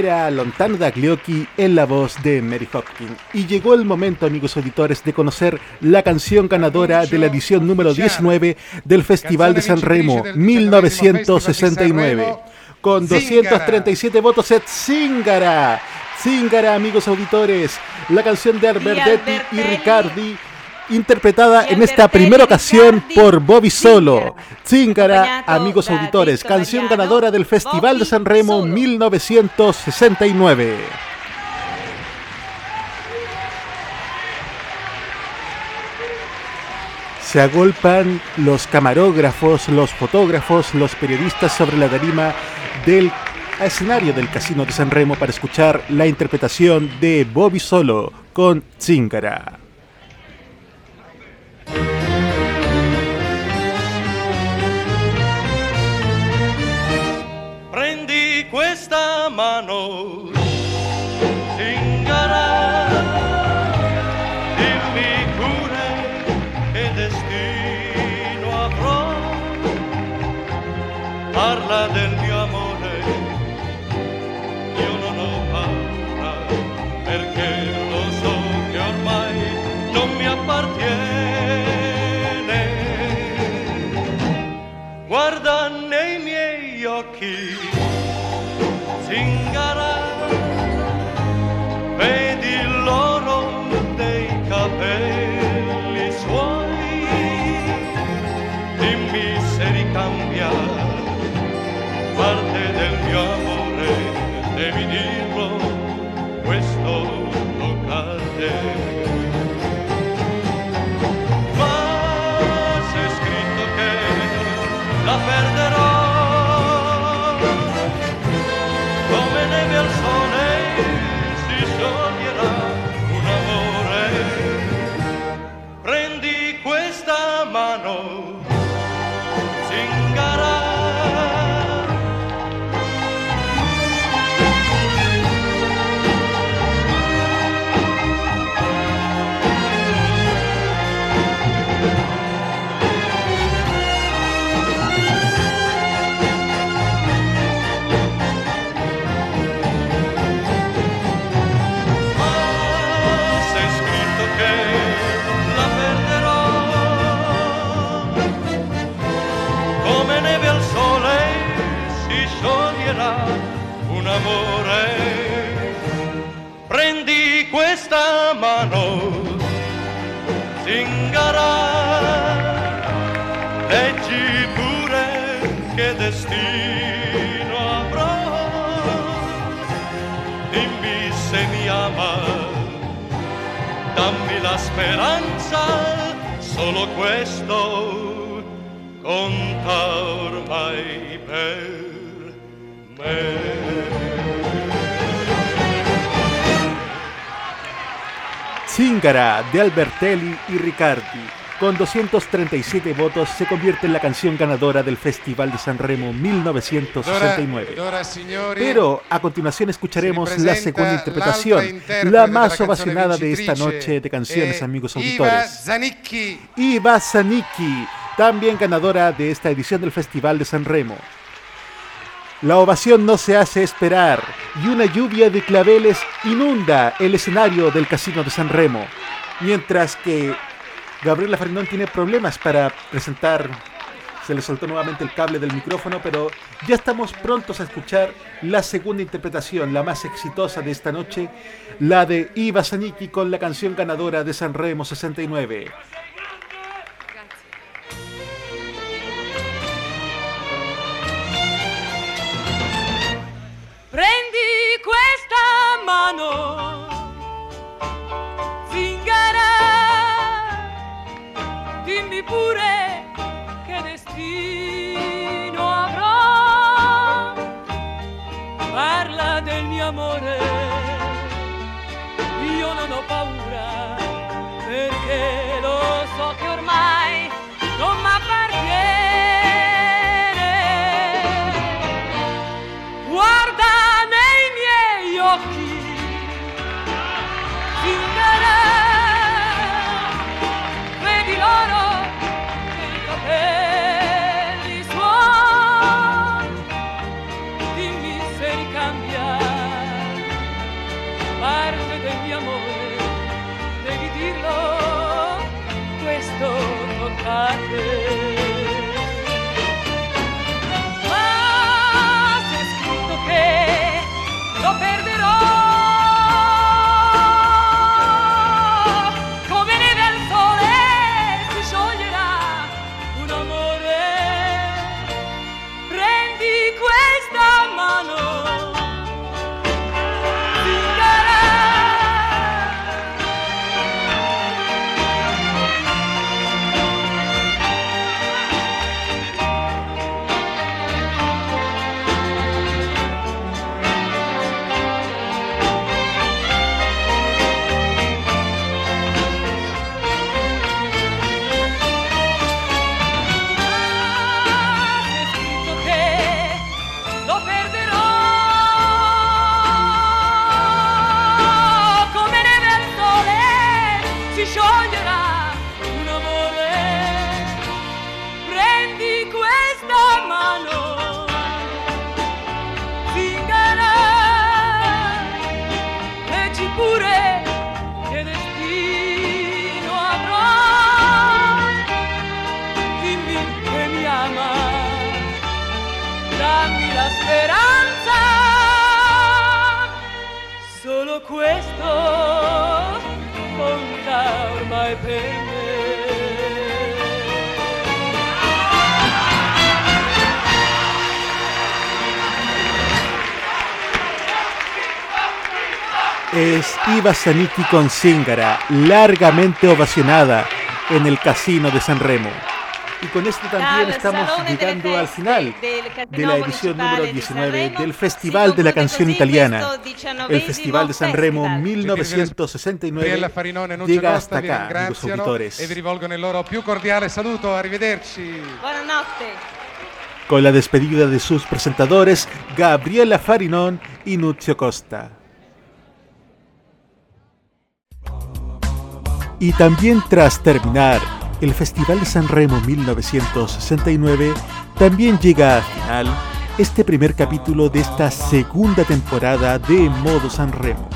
Era Lontano da Gliocchi en la voz de Mary Hopkins. Y llegó el momento, amigos auditores, de conocer la canción ganadora de la edición número 19 del Festival de San Remo 1969. Con 237 votos es Zingara. Zingara, amigos auditores. La canción de Albertetti y Albertelli. Interpretada en esta primera ocasión por Bobby Solo. Zingara, amigos auditores, canción ganadora del Festival de San Remo Solo. 1969. Se agolpan los camarógrafos, los fotógrafos, los periodistas sobre la tarima del escenario del Casino de San Remo para escuchar la interpretación de Bobby Solo con Zingara. Questa mano, zingara, dimmi pure che destino avrò. Parla del speranza, solo questo conta ormai per me. Zingara de Albertelli y Riccardi, con 237 votos, se convierte en la canción ganadora del Festival de San Remo 1969. Ed ora, signori, Pero a continuación escucharemos la segunda interpretación, la más ovacionada de esta noche de canciones, eh, amigos auditores. Iva Zanicki, también ganadora de esta edición del Festival de San Remo. La ovación no se hace esperar y una lluvia de claveles inunda el escenario del Casino de San Remo, mientras que Gabriela Farindón tiene problemas para presentar. Se le soltó nuevamente el cable del micrófono, pero ya estamos prontos a escuchar la segunda interpretación, la más exitosa de esta noche, la de Iva Zanicki con la canción ganadora de San Remo 69. Prendi questa mano, Iva Zanicki con Zingara, largamente ovacionada en el Casino de San Remo. Y con esto también estamos llegando al final de la edición número di 19 Sanremo. del Festival de la Canción Italiana. El Festival de San Remo festival. Gabriella 1969 Farinone e Nuccio llega Costa hasta acá, amigos auditores. con la despedida de sus presentadores Gabriela Farinón y Nuzio Costa. Y también tras terminar el Festival de San Remo 1969, también llega a final este primer capítulo de esta segunda temporada de Modo San Remo.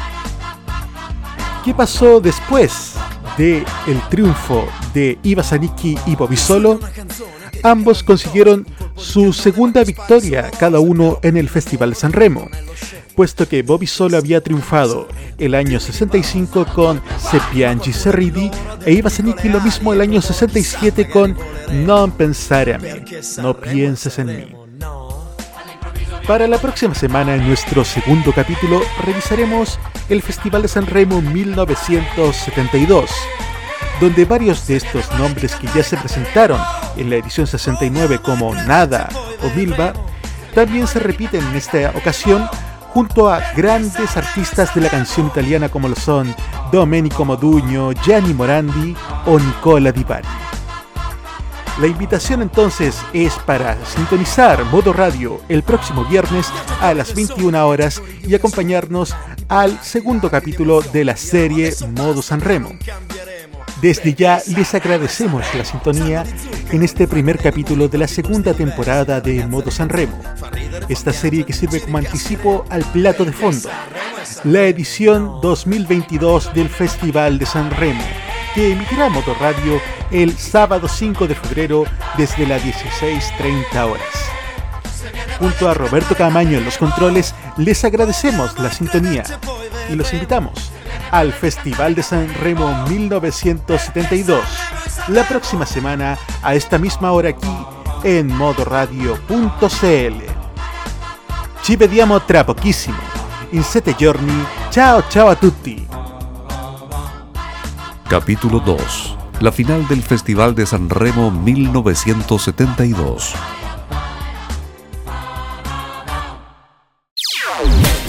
¿Qué pasó después de el triunfo de Iva Zanicki y Bobisolo? Ambos consiguieron su segunda victoria cada uno en el Festival San Remo, puesto que Bobby Solo había triunfado el año 65 con Se piangi se ridi e Iva Zanicki lo mismo el año 67 con Non pensare a me, no pienses en mí. Para la próxima semana, en nuestro segundo capítulo, revisaremos el Festival de San Remo 1972, donde varios de estos nombres que ya se presentaron en la edición 69 como Nada o Milva, también se repiten en esta ocasión junto a grandes artistas de la canción italiana como lo son Domenico Modugno, Gianni Morandi o Nicola Di Bari. La invitación entonces es para sintonizar Modo Radio el próximo viernes a las 21 horas y acompañarnos al segundo capítulo de la serie Modo San Remo. Desde ya les agradecemos la sintonía en este primer capítulo de la segunda temporada de Modo San Remo, esta serie que sirve como anticipo al plato de fondo, la edición 2022 del Festival de San Remo, que emitirá Modo Radio el sábado 5 de febrero desde las 16.30 horas. Junto a Roberto Camaño en los controles, les agradecemos la sintonía y los invitamos al Festival de San Remo 1972 la próxima semana a esta misma hora aquí en modoradio.cl. Ci vediamo tra pochissimo. In sette giorni. Ciao ciao a tutti. Capítulo 2. La final del Festival de San Remo 1972.